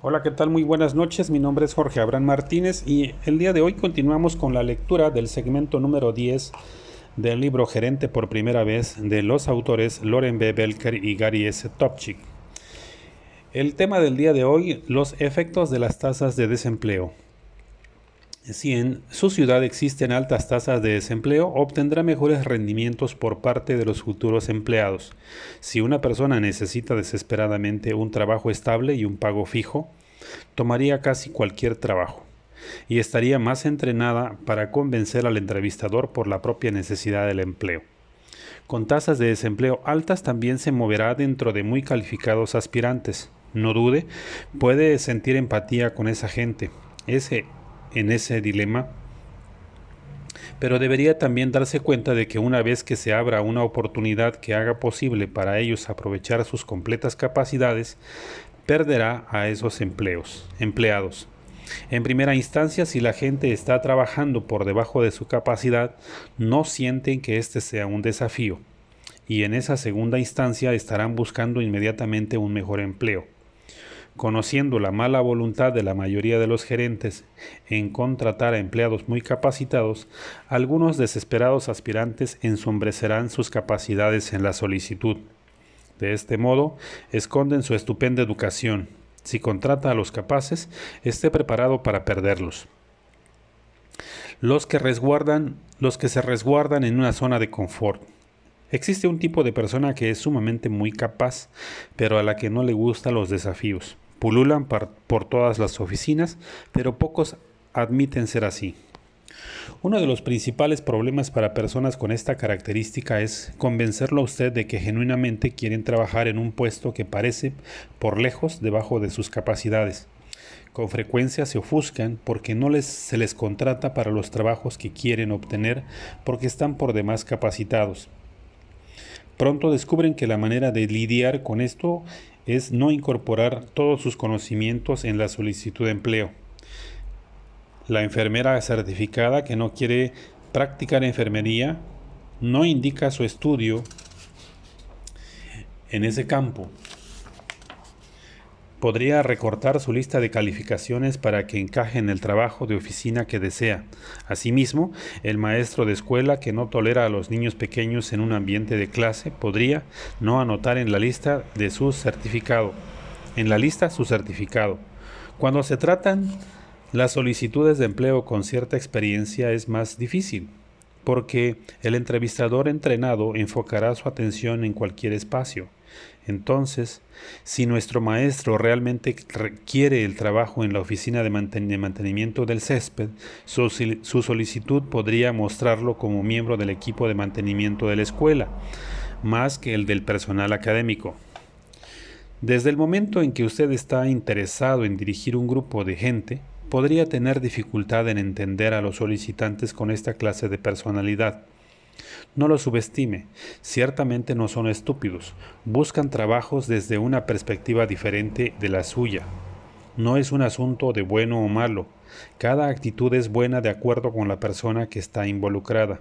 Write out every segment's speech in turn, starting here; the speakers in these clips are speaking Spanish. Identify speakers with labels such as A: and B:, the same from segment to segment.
A: Hola, ¿qué tal? Muy buenas noches. Mi nombre es Jorge Abraham Martínez y el día de hoy continuamos con la lectura del segmento número 10 del libro Gerente por primera vez de los autores Loren B. Belker y Gary S. Topchik. El tema del día de hoy, los efectos de las tasas de desempleo. Si en su ciudad existen altas tasas de desempleo, obtendrá mejores rendimientos por parte de los futuros empleados. Si una persona necesita desesperadamente un trabajo estable y un pago fijo, tomaría casi cualquier trabajo y estaría más entrenada para convencer al entrevistador por la propia necesidad del empleo. Con tasas de desempleo altas también se moverá dentro de muy calificados aspirantes. No dude, puede sentir empatía con esa gente. Ese en ese dilema, pero debería también darse cuenta de que una vez que se abra una oportunidad que haga posible para ellos aprovechar sus completas capacidades, perderá a esos empleos, empleados. En primera instancia, si la gente está trabajando por debajo de su capacidad, no sienten que este sea un desafío, y en esa segunda instancia estarán buscando inmediatamente un mejor empleo. Conociendo la mala voluntad de la mayoría de los gerentes en contratar a empleados muy capacitados, algunos desesperados aspirantes ensombrecerán sus capacidades en la solicitud. De este modo, esconden su estupenda educación. Si contrata a los capaces, esté preparado para perderlos. Los que resguardan, los que se resguardan en una zona de confort. Existe un tipo de persona que es sumamente muy capaz, pero a la que no le gustan los desafíos. Pululan por todas las oficinas, pero pocos admiten ser así. Uno de los principales problemas para personas con esta característica es convencerlo a usted de que genuinamente quieren trabajar en un puesto que parece por lejos debajo de sus capacidades. Con frecuencia se ofuscan porque no les, se les contrata para los trabajos que quieren obtener porque están por demás capacitados. Pronto descubren que la manera de lidiar con esto es no incorporar todos sus conocimientos en la solicitud de empleo. La enfermera certificada que no quiere practicar enfermería no indica su estudio en ese campo Podría recortar su lista de calificaciones para que encaje en el trabajo de oficina que desea. Asimismo, el maestro de escuela que no tolera a los niños pequeños en un ambiente de clase podría no anotar en la lista de su certificado. En la lista su certificado. Cuando se tratan las solicitudes de empleo con cierta experiencia es más difícil, porque el entrevistador entrenado enfocará su atención en cualquier espacio entonces, si nuestro maestro realmente quiere el trabajo en la oficina de, mantenimiento del césped, su solicitud podría mostrarlo como miembro del equipo de mantenimiento de la escuela, más que el del personal académico. Desde el momento en que usted está interesado en dirigir un grupo de gente, podría tener dificultad en entender a los solicitantes con esta clase de personalidad. No lo subestime, ciertamente no son estúpidos, buscan trabajos desde una perspectiva diferente de la suya. No es un asunto de bueno o malo, cada actitud es buena de acuerdo con la persona que está involucrada.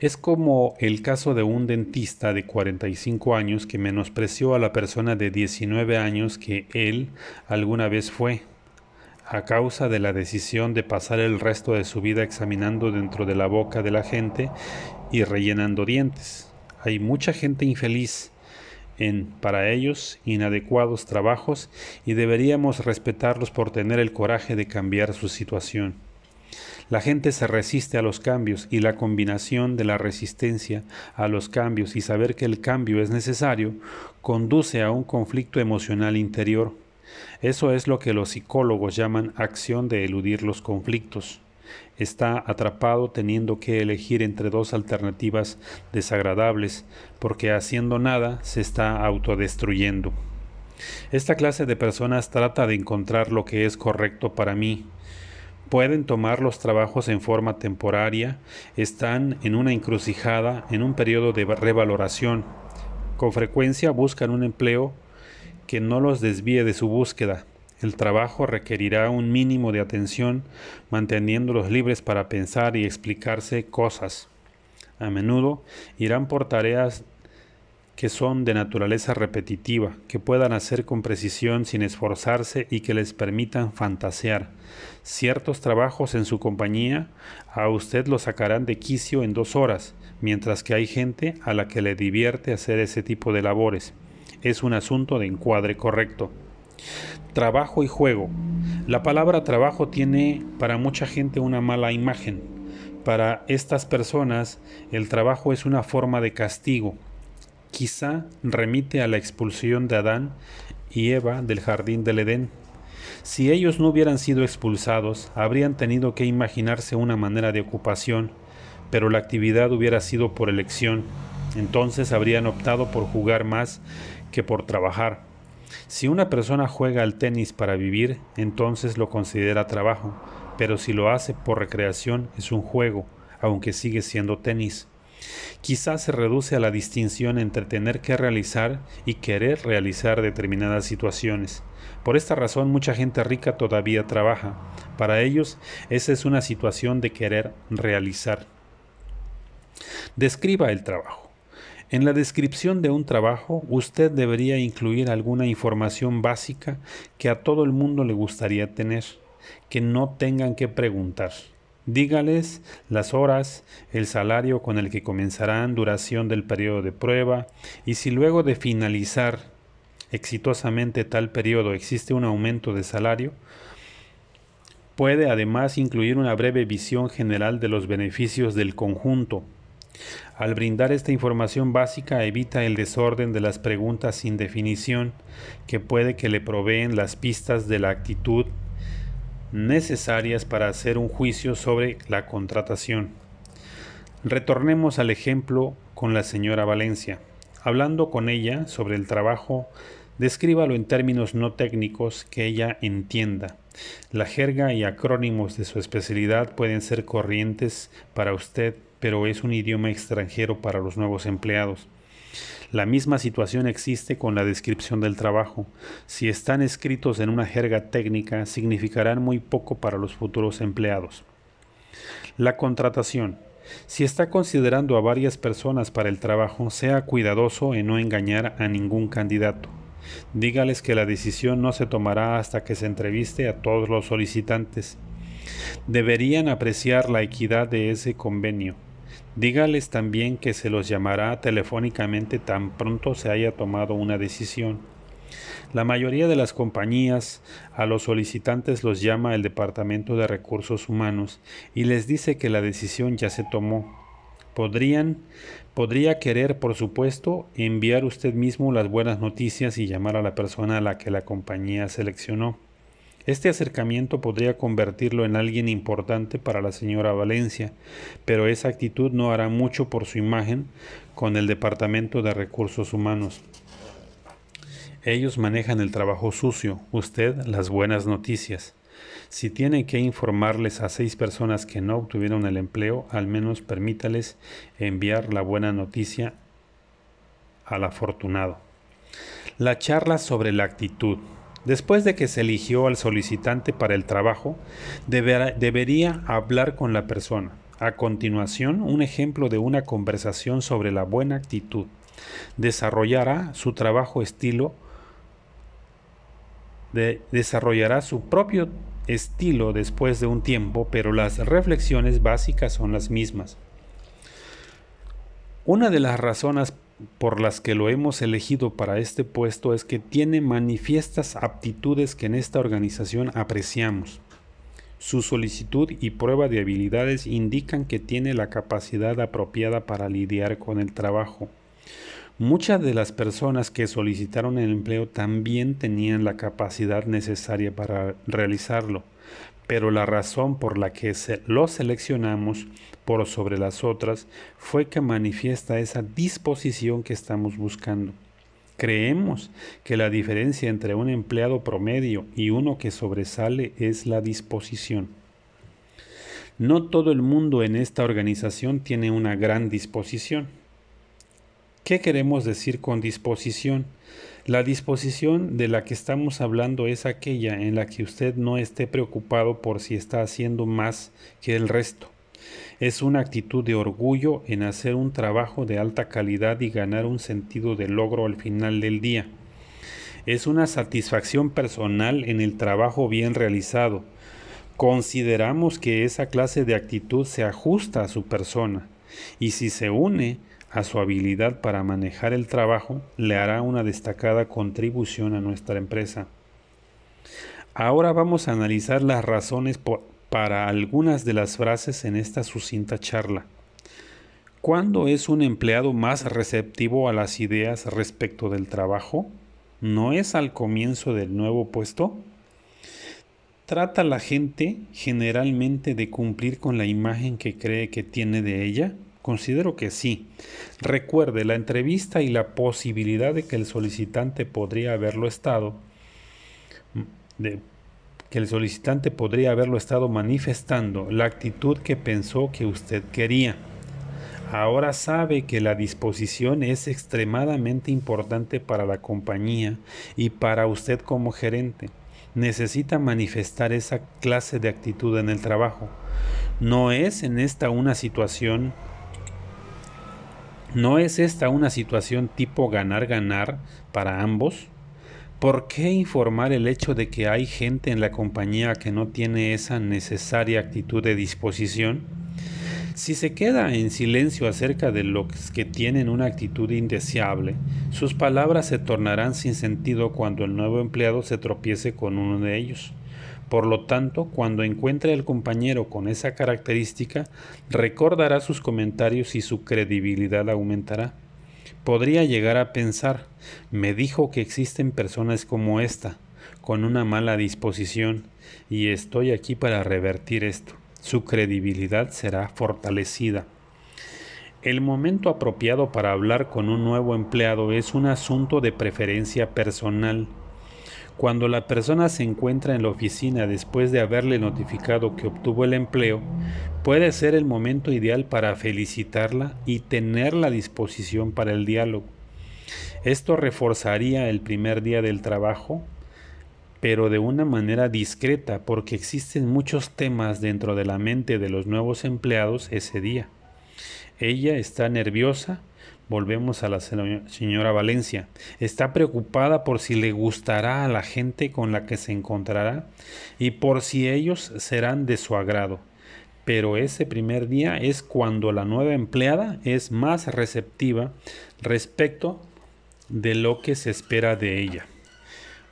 A: Es como el caso de un dentista de 45 años que menospreció a la persona de 19 años que él alguna vez fue a causa de la decisión de pasar el resto de su vida examinando dentro de la boca de la gente y rellenando dientes. Hay mucha gente infeliz en, para ellos, inadecuados trabajos y deberíamos respetarlos por tener el coraje de cambiar su situación. La gente se resiste a los cambios y la combinación de la resistencia a los cambios y saber que el cambio es necesario conduce a un conflicto emocional interior eso es lo que los psicólogos llaman acción de eludir los conflictos. Está atrapado teniendo que elegir entre dos alternativas desagradables, porque haciendo nada se está autodestruyendo. Esta clase de personas trata de encontrar lo que es correcto para mí. Pueden tomar los trabajos en forma temporaria, están en una encrucijada, en un periodo de revaloración. Con frecuencia buscan un empleo que no los desvíe de su búsqueda. El trabajo requerirá un mínimo de atención, manteniéndolos libres para pensar y explicarse cosas. A menudo irán por tareas que son de naturaleza repetitiva, que puedan hacer con precisión sin esforzarse y que les permitan fantasear. Ciertos trabajos en su compañía a usted lo sacarán de quicio en dos horas, mientras que hay gente a la que le divierte hacer ese tipo de labores. Es un asunto de encuadre correcto. Trabajo y juego. La palabra trabajo tiene para mucha gente una mala imagen. Para estas personas el trabajo es una forma de castigo. Quizá remite a la expulsión de Adán y Eva del jardín del Edén. Si ellos no hubieran sido expulsados, habrían tenido que imaginarse una manera de ocupación, pero la actividad hubiera sido por elección. Entonces habrían optado por jugar más que por trabajar. Si una persona juega al tenis para vivir, entonces lo considera trabajo pero si lo hace por recreación es un juego, aunque sigue siendo tenis. Quizás se reduce a la distinción entre tener que realizar y querer realizar determinadas situaciones. Por esta razón mucha gente rica todavía trabaja. Para ellos esa es una situación de querer realizar. Describa el trabajo. En la descripción de un trabajo usted debería incluir alguna información básica que a todo el mundo le gustaría tener que no tengan que preguntar. Dígales las horas, el salario con el que comenzarán, duración del periodo de prueba y si luego de finalizar exitosamente tal periodo existe un aumento de salario, puede además incluir una breve visión general de los beneficios del conjunto. Al brindar esta información básica evita el desorden de las preguntas sin definición que puede que le proveen las pistas de la actitud necesarias para hacer un juicio sobre la contratación. Retornemos al ejemplo con la señora Valencia. Hablando con ella sobre el trabajo, descríbalo en términos no técnicos que ella entienda. La jerga y acrónimos de su especialidad pueden ser corrientes para usted, pero es un idioma extranjero para los nuevos empleados. La misma situación existe con la descripción del trabajo. Si están escritos en una jerga técnica, significarán muy poco para los futuros empleados. La contratación. Si está considerando a varias personas para el trabajo, sea cuidadoso en no engañar a ningún candidato. Dígales que la decisión no se tomará hasta que se entreviste a todos los solicitantes. Deberían apreciar la equidad de ese convenio. Dígales también que se los llamará telefónicamente tan pronto se haya tomado una decisión. La mayoría de las compañías a los solicitantes los llama el Departamento de Recursos Humanos y les dice que la decisión ya se tomó. Podrían, podría querer, por supuesto, enviar usted mismo las buenas noticias y llamar a la persona a la que la compañía seleccionó. Este acercamiento podría convertirlo en alguien importante para la señora Valencia, pero esa actitud no hará mucho por su imagen con el Departamento de Recursos Humanos. Ellos manejan el trabajo sucio, usted las buenas noticias. Si tiene que informarles a seis personas que no obtuvieron el empleo, al menos permítales enviar la buena noticia al afortunado. La charla sobre la actitud. Después de que se eligió al solicitante para el trabajo, debería hablar con la persona. A continuación, un ejemplo de una conversación sobre la buena actitud. Desarrollará su trabajo estilo, desarrollará su propio estilo después de un tiempo, pero las reflexiones básicas son las mismas. Una de las razones por las que lo hemos elegido para este puesto es que tiene manifiestas aptitudes que en esta organización apreciamos. Su solicitud y prueba de habilidades indican que tiene la capacidad apropiada para lidiar con el trabajo. Muchas de las personas que solicitaron el empleo también tenían la capacidad necesaria para realizarlo, pero la razón por la que lo seleccionamos por sobre las otras fue que manifiesta esa disposición que estamos buscando. Creemos que la diferencia entre un empleado promedio y uno que sobresale es la disposición. No todo el mundo en esta organización tiene una gran disposición. ¿Qué queremos decir con disposición? La disposición de la que estamos hablando es aquella en la que usted no esté preocupado por si está haciendo más que el resto Es una actitud de orgullo en hacer un trabajo de alta calidad y ganar un sentido de logro al final del día. Es una satisfacción personal en el trabajo bien realizado. Consideramos que esa clase de actitud se ajusta a su persona y si se une a su habilidad para manejar el trabajo, le hará una destacada contribución a nuestra empresa. Ahora vamos a analizar las razones para algunas de las frases en esta sucinta charla. ¿Cuándo es un empleado más receptivo a las ideas respecto del trabajo? ¿No es al comienzo del nuevo puesto? ¿Trata la gente generalmente de cumplir con la imagen que cree que tiene de ella? Considero que sí. Recuerde, la entrevista y la posibilidad de que el solicitante podría haberlo estado, que el solicitante podría haberlo estado manifestando la actitud que pensó que usted quería. Ahora sabe que la disposición es extremadamente importante para la compañía y para usted como gerente. Necesita manifestar esa clase de actitud en el trabajo. No es en esta una situación ¿No es esta una situación tipo ganar-ganar para ambos? ¿Por qué informar el hecho de que hay gente en la compañía que no tiene esa necesaria actitud de disposición? Si se queda en silencio acerca de los que tienen una actitud indeseable, sus palabras se tornarán sin sentido cuando el nuevo empleado se tropiece con uno de ellos. Por lo tanto, cuando encuentre al compañero con esa característica, recordará sus comentarios y su credibilidad aumentará. Podría llegar a pensar, me dijo que existen personas como esta, con una mala disposición, y estoy aquí para revertir esto. Su credibilidad será fortalecida. El momento apropiado para hablar con un nuevo empleado es un asunto de preferencia personal cuando la persona se encuentra en la oficina después de haberle notificado que obtuvo el empleo, puede ser el momento ideal para felicitarla y tener la disposición para el diálogo. Esto reforzaría el primer día del trabajo, pero de una manera discreta porque existen muchos temas dentro de la mente de los nuevos empleados ese día. Ella está nerviosa Volvemos a la señora Valencia. Está preocupada por si le gustará a la gente con la que se encontrará y por si ellos serán de su agrado. Pero ese primer día es cuando la nueva empleada es más receptiva respecto de lo que se espera de ella.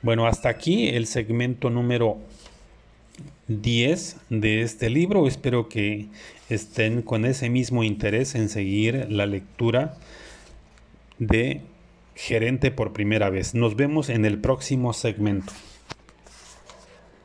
A: Bueno, hasta aquí el segmento número 10 de este libro. Espero que estén con ese mismo interés en seguir la lectura de gerente por primera vez. Nos vemos en el próximo segmento.